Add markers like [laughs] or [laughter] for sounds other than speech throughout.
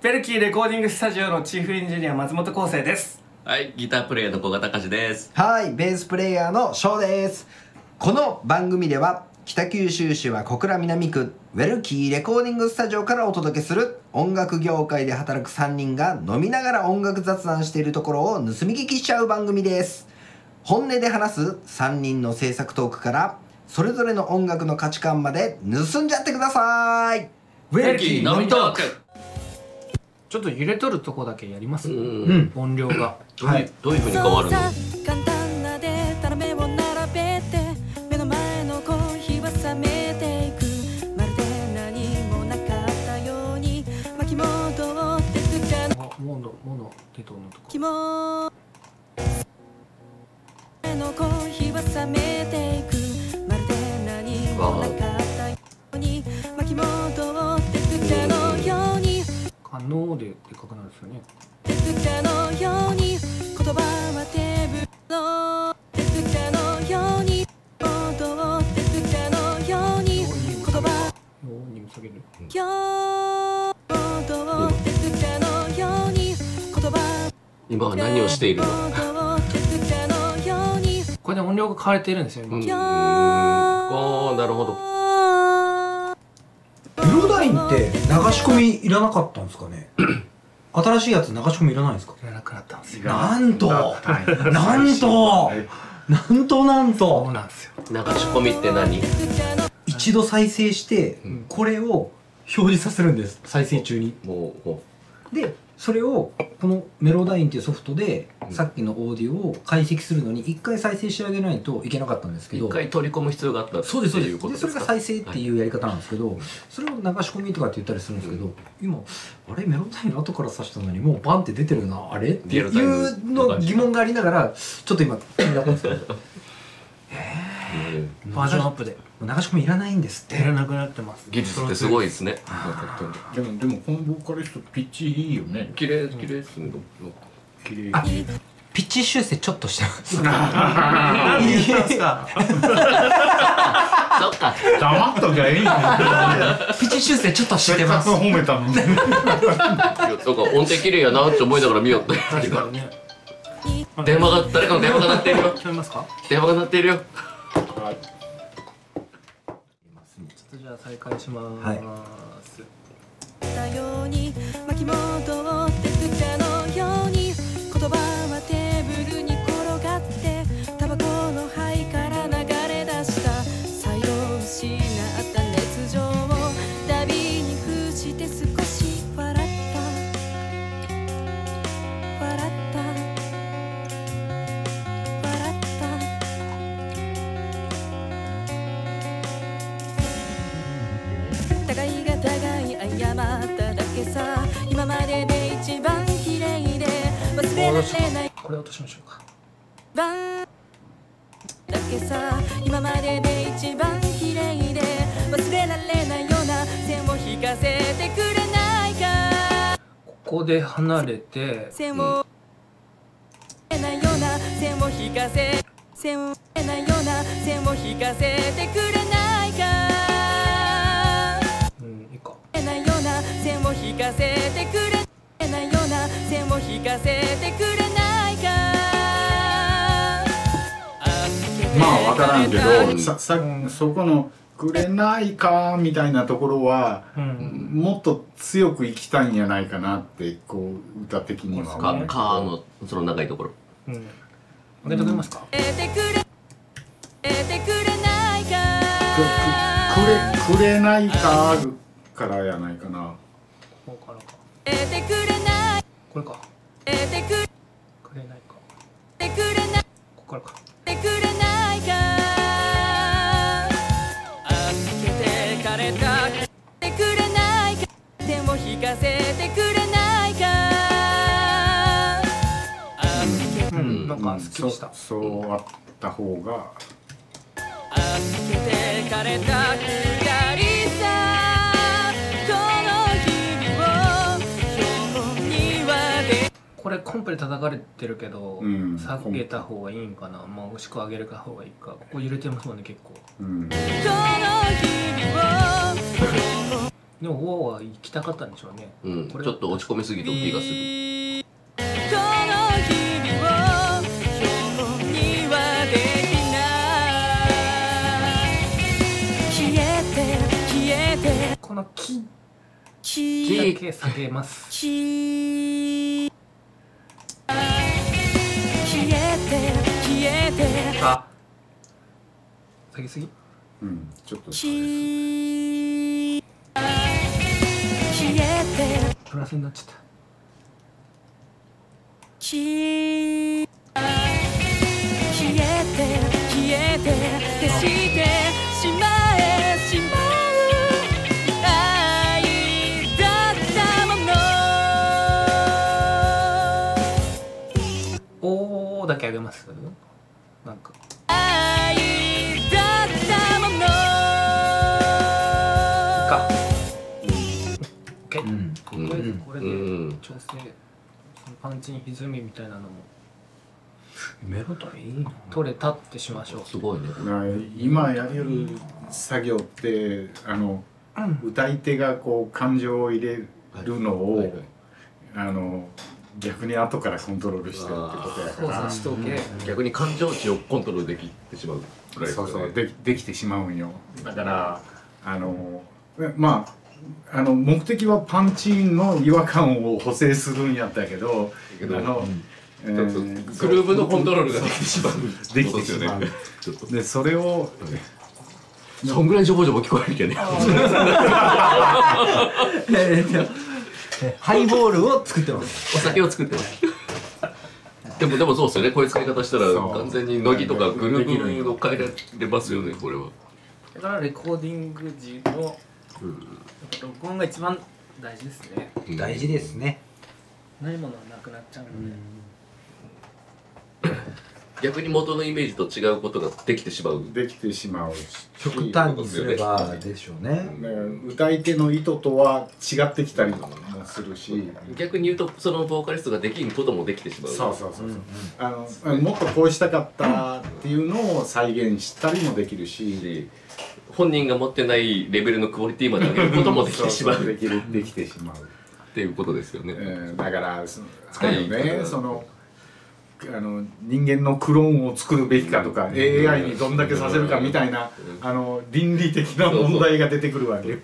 ベルキーレコーディングスタジオのチーフエンジニア松本康生ですはい、ギタープレイヤーの古賀隆です。はい、ベースプレイヤーの翔です。この番組では北九州市は小倉南区ウェルキーレコーディングスタジオからお届けする音楽業界で働く3人が飲みながら音楽雑談しているところを盗み聞きしちゃう番組です。本音で話す3人の制作トークからそれぞれの音楽の価値観まで盗んじゃってください。ウベルキー飲みトーク。ちょっと揺れとるとこだけやります、うん、音量が。どういう、どういう風に変わるの？簡単なデータの目を並べて目の前のコーヒーは冷めていく。まるで何もなかったように。巻き戻ってくじゃあモノモノテトのとこ。気も目のコーヒーは冷めていく。まるで何もなかったに可能ででかくなるんですよね今は何をしているの？これで音量が変われてるんですよ、うん。ああ、なるほど。インって流し込みいらなかったんですかね？[clears throat] 新しいやつ流し込みいらないんですか？いらなくなったんですよ。なんと！なんと！なんとなんそうとなんですよ。流し込みって何？一度再生してうん。これを表示させるんです。再生中に。もう、もでそれをこのメロダインっていうソフトでうん。さっきのオーディオを解析するのに一回再生してあげないといけなかったんですうけど一回取り込む必要があったってそうですそうでいうことす。でそれが再生っていうやり方なんですけど、それを流し込みとかって言ったりするんですけど、今あれメロダイン後から挿したのにもうバンって出てるなあれ？っていうの疑問がありながらちょっと今気になったんですけど。う [laughs] んバージョンアップで流し込みいらないんですっていらなくなってます技術ってすごいですね。でもでもこのボーカリストピッチいいよね綺麗綺麗ですね。綺麗あピッチ修正ちょっとしてますたすか？[laughs] そっか。黙っときゃいいのピッチ修正ちょっとしてます褒めたのにいやそうか音程綺麗やなって思いながら見よって。確かにね電話が誰かの電話が鳴っているよ。聞こえますか？電話が鳴っているよ。ちょっとじゃあ再開します、はい。ように巻き戻ってくじゃのように言葉はテーブルに忘れられないこれ落としましょうか。番だけさ今までで一番綺麗で忘れられないような線を引かせてくれないか。ここで離れて線をないような線を引かせ線をないような線を引かせてくれないか。うんいいか。ないような線を引かせてくれ線を引かせてくれないかまあわからんけうんどささそこの「くれないか」みたいなところはうん。もっと強く生きたいんやないかなってこう歌的にはか思う。カーのその長いところ。うん。上げとけますか、えてくれえてくれないかくくくれくれないかからやないかな。ここからか。えてくれないこれか。えてくれくれないか。てくれないここからか。てくれないか。預けてかれた。てくれないか。でも引かせてくれないか。預けううんんなんかすっきりした、そそうあった方が。預けてかれたれコンプで叩かれてるけど、うん。下げた方がいいんかな。まあもしくは上げるか方がいいか。ここ揺れてますもんね結構。うん。[laughs] でもウォーは行きたかったんでしょうね。うん、ちこれょっと落ち込みすぎた気がするこのきない消えて消えてこの木消えだけ下げます。消あ下げすぎ？うんちょっと。消え消えて。プラスになっちゃった。消え消えて消えて。消してしまえしまう愛だったもの。おーだけ上げますなんか。愛だったもの。か。OK うん。これでこれでうん。調整。そのパンチに歪みみたいなのも。メロディーいいな。取れたってしましょう。すごいね。な今やる作業ってあの、歌い手がこう感情を入れるのを、はいはい。あの逆に後からコントロールしてるってことや操から。作しとけ。逆に感情値をコントロールできてしまうぐらいそうそう。でできてしまうんよ。だからあのまああの目的はパンチの違和感を補正するんやったけどけどあの、えちょっとーグルーブのコントロールができてしまう。できてしまう。でそれをそんぐらいジョボジョボ聞こえるけどね [laughs] ハイボールを作ってます。お酒を作ってます。でもでもそうですよね。こういう使い方したら完全に乃木とかグループを変えられますよねこれは。だからレコーディング時の録音が一番大事ですね。大事ですね。ないものはなくなっちゃうので、逆に元のイメージと違うことができてしまう。できてしまうし。極端にすればでしょうね。ね歌い手の意図とは違ってきたりもするし。逆に言うとそのボーカリストができんこともできてしまう。そうそうそうそう、あのもっとこうしたかったっていうのを再現したりもできるし。し本人が持ってないレベルのクオリティまで上げることもできてしまそうできるできてしまう、ていうことですよね、えーだからそ使いあるよねそのあの人間のクローンを作るべきかとか、AI にどんだけさせるかみたいな、あの倫理的な問題が出てくるわけよ。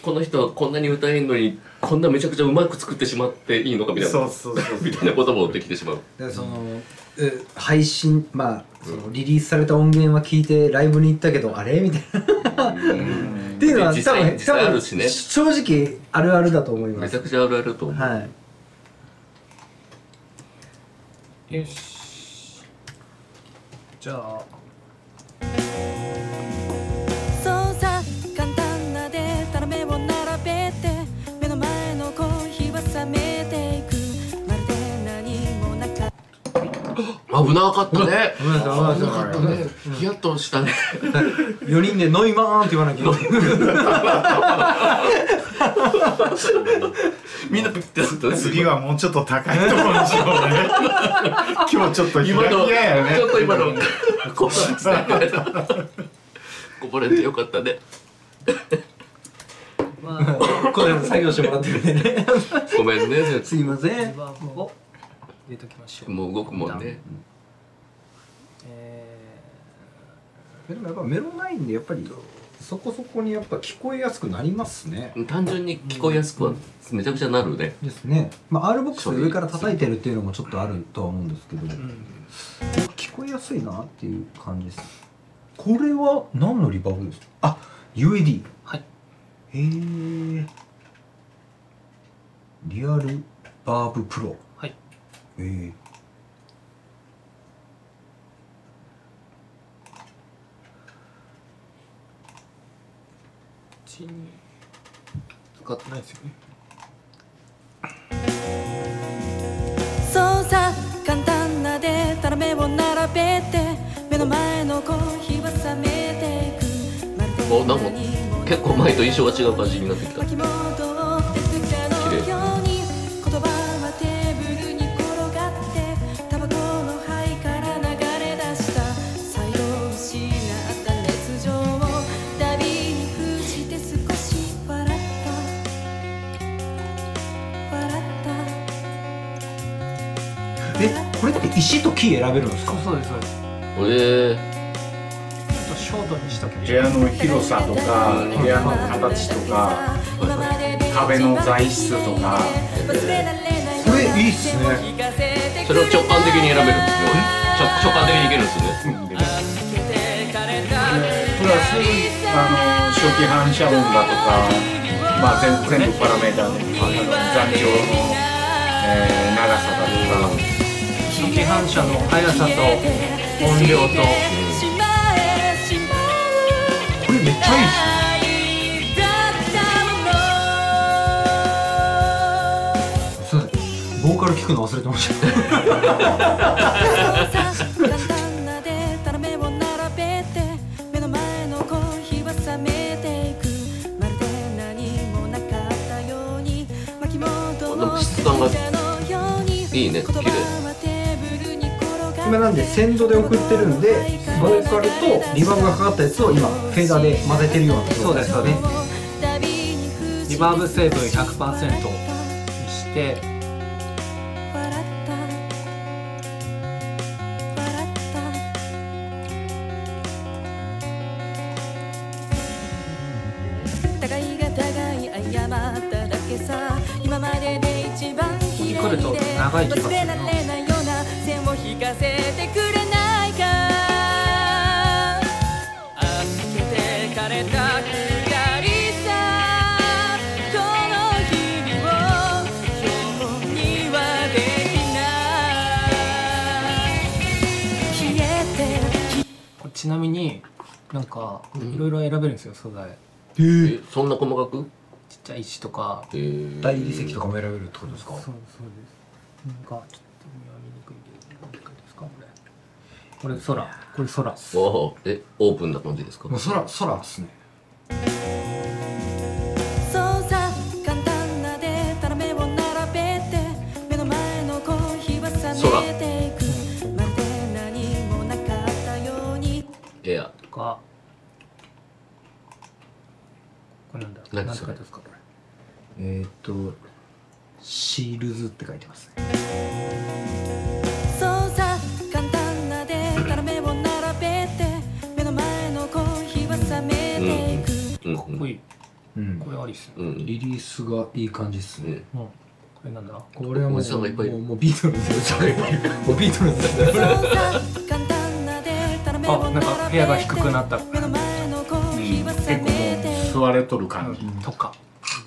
この人はこんなに歌えんのにこんなめちゃくちゃうまく作ってしまっていいのかみたいな。そうそうそうみたいなこともできてしまう。でそのえ配信まあそのリリースされた音源は聞いてライブに行ったけどあれ？みたいな。っていうのは実多分多分正直あるあるだと思います。めちゃくちゃあるあると思う、はいよし。じゃあ。そうさ簡単なデータの目を並べて目の前のコーヒーは冷めていく。まるで何もなかった。危なかったね。危なかった。ねヒヤッとしたね。4人で「ノイマーン」って言わなきゃいけない [laughs] みんなピッてなった。ね次はもうちょっと高いところにしようね。今日ちょっと今のねちょっと今のこぼれてこぼれてよかったね。まあこれ作業してもらってるんでねごめんね。すいません。入れときましょうもう動くもんね。えでもやっぱメロナインでやっぱりそこそこにやっぱ聞こえやすくなりますね。単純に聞こえやすくはめちゃくちゃなるねですね。まあ R ボックスで上から叩いてるっていうのもちょっとあるとは思うんですけど、ーうん。聞こえやすいなっていう感じです。これは何のリバーブですか？あ UAD はい。へえリアルバーブプロ。はい。へえちに。使ってないですよねそうさ簡単なデータの目を並べて目の前のコーヒーは冷めていく。か結構前と印象が違う感じになってきたえこれって石と木選べるんですか？そうですそうです。え。ちょっとショートにしときま部屋の広さとか部屋の形とか壁の材質とか。これいいっすね。ー、それを直感的に選べるんですね直直感的にいけるんですね。プラスあの初期反射音だとか、まあ、全全部パラメーターで、あの残響の、えー長さだとか反射の速さと音量と。これめっちゃいいっすね。ボーカル聞くの忘れてました。簡単なでたらめを並べて目の前のコーヒーは冷めていくまるで何もなかったように巻き戻なんか質感が。のようにいいね。綺麗なんで先導で送ってるんでボーカルとリバーブがかかったやつを今フェーダーで混ぜてるようなそうですそうです。リリバーブ成分100%にして笑った笑った互いが互い謝っただけさ今までで一番綺麗ここに来るとで長い気がするなちなみになんかいろいろ選べるんですよ素材。えそんな細かく？ちっちゃい石とか。えー、大理石とかも選べるってことですか？そうそうです。なんかちょっと見にくいけど何ですかこれ。これ空。これ空おー。えオープンな感じですか？もう空空っすねすねうんリリースがいい感じっすね、うん。うんこれなんだ？これはもうもうもうビートルズです。よもうビートルズあなんか部屋が低くなった。目の前のコーヒーは冷めていく座れとる感じ、とか。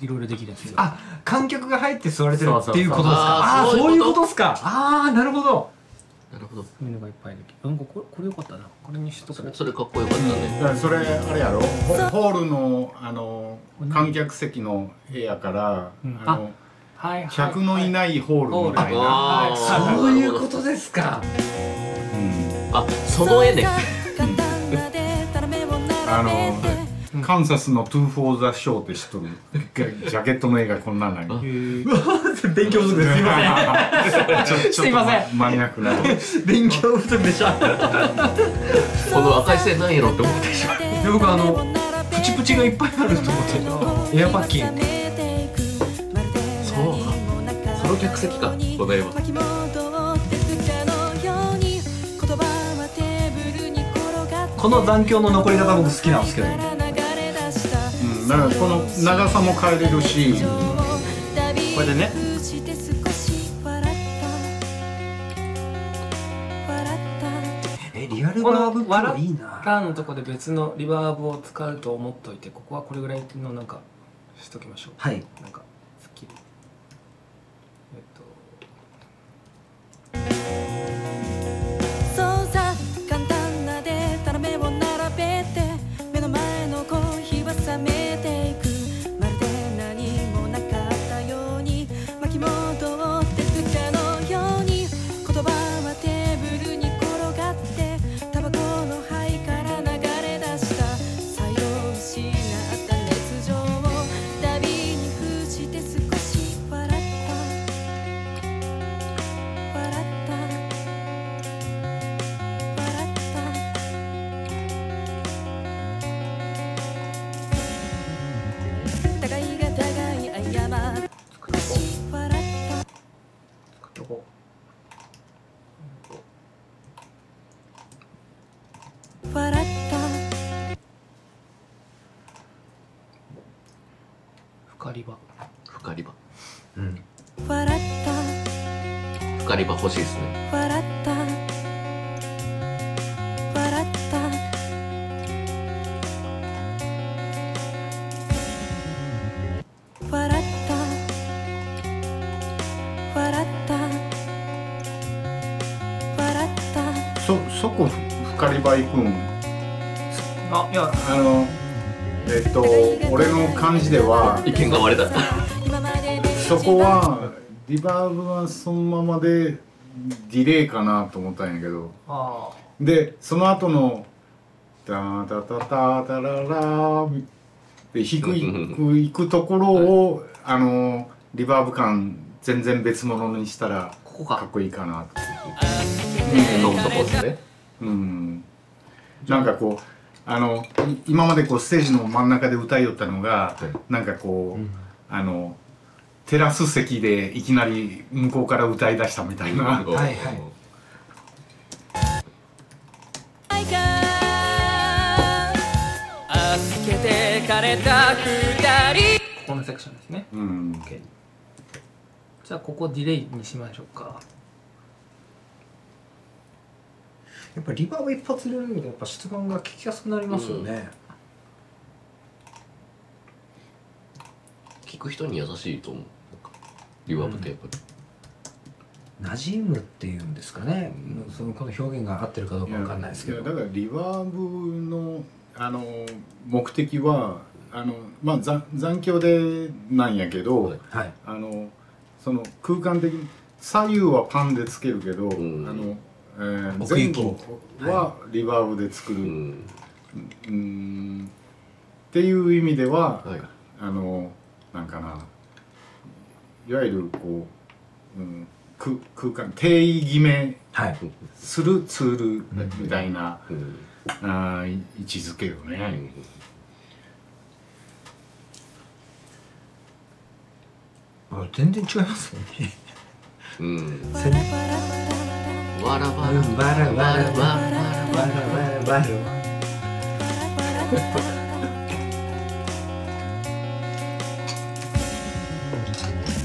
いろいろできるやつ。よあ観客が入って座れてるっていうことですか？そうそうそうああそういうことそういうこと。ですかああなるほどなるほど。そういうのがいっぱいできるなんかこれこれよかったな。これにしとこう。それそれかっこよかったね、だからそれあれやろ？ホホールのあの観客席の部屋から、うん。あのはいはい。客のいないホールみたいな、あー。そういうことですか。うん。あその絵ね。あのカンサスの「 Two for the Show」って知っとる。ジャケットの絵がこんなんなんよ [laughs] [laughs] 勉強不足です。すいま [laughs] ちょちょっとすいませマニアックな。せん勉強不足でした。[laughs] この赤い線なんやろって思ってしまう。で僕あのプチプチがいっぱいあると思って。エアパッキン。そうか。その客席か。この絵はこの残響の残り方僕好きなんですけど。うん、だからこの長さも変えれるし。これでねリアルバーブプロ笑いいな。ランのとこで別のリバーブを使うと思っといてここはこれぐらいのなんかしときましょう。はい。なんかリバ欲しいですね。笑った。笑った。笑った。笑った。笑った。そそこ深り場行くん。あいやあのえっと俺の感じでは。意見が割れた。そこはリバーブはそのままでディレイかなと思ったんやけど。あでその後の「タタタタタララ」で低くいくところをあのリバーブ感全然別物にしたらここか。かっこいいかなと。飲むとこですね。うん、なんかこうあのい今までこうステージの真ん中で歌いよったのが、なんかこう、あのテラス席でいきなり向こうから歌い出したみたいな、はいはい。けてかれた二人ここのセクションですね。うん、じゃあここディレイにしましょうか。やっぱリバーブ一発入れるとやっぱ質感が聞きやすくなりますよね、聞く人に優しいと思う。リバーブってやっぱり、馴染むっていうんですかね、そのこの表現が合ってるかどうかわかんないですけど。だからリバーブのあの目的はあの、まあ、残残響でなんやけど、はい。はい。あのその空間的に左右はパンでつけるけど、ん。あのえー前後はリバーブで作る、うん。うん。っていう意味では、はい。あのなんかないわゆるこう、うん、空空間定義決めはい。するツールみたいな、うん。あ位置づけよね。あ全然違いますよね。うん。せん。わらわらわらわらわらわらわらわら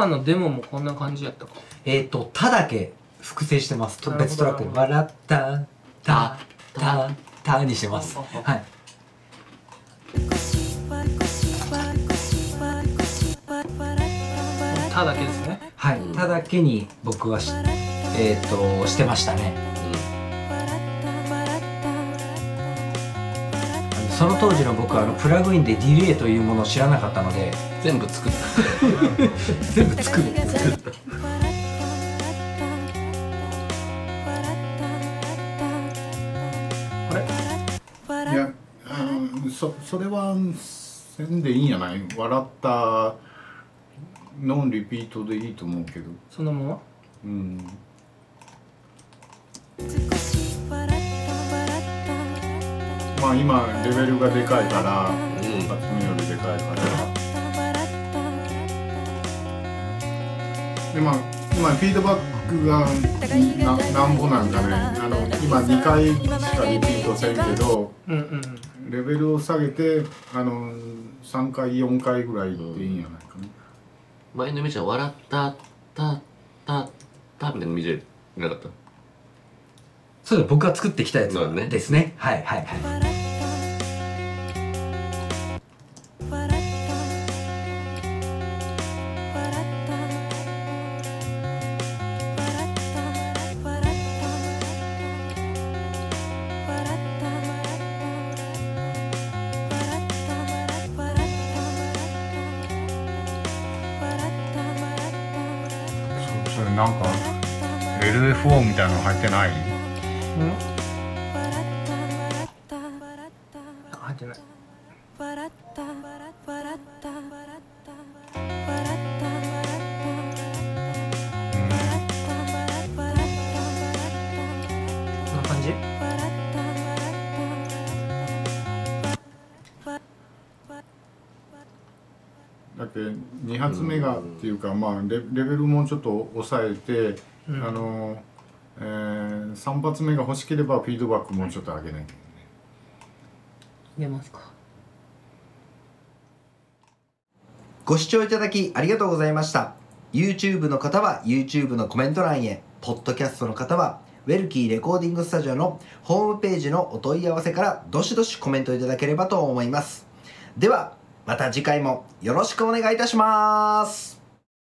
さんのデモもこんな感じやったか。えっ、と「た」だけ複製してます。と別トラックで「笑ったたたた」にしてます。はい。ただけですね。はい「た」だけに僕はしえっ、としてましたねその当時の僕はあのプラグインでディレイというものを知らなかったので全部作った。[laughs] 全部作る。あれいやそそれはせんでいいんやない笑ったノンリピートでいいと思うけどそのままうんまあ今レベルがでかいから一発目よりでかいから。でまあ今フィードバックがななんぼなんかね。あの今2回しかリピートせんけどうんうんうん。レベルを下げてあの3回4回ぐらいでいいんやないかね、前のイメージは笑ったたたたみたいなイメージなかった？そうです僕が作ってきたやつですね。はいはいはいなんか LFO みたいなの入ってない？うん。入んな感じ？だって2発目がっていうか、まあレレベルもちょっと抑えて、うん。あの、えー、3発目が欲しければフィードバックもうちょっと上げないと入れますか。ご視聴いただきありがとうございました。YouTube の方は YouTube のコメント欄へ。ポッドキャストの方はウェルキーレコーディングスタジオのホームページのお問い合わせからどしどしコメントいただければと思います。ではまた次回もよろしくお願いいたします。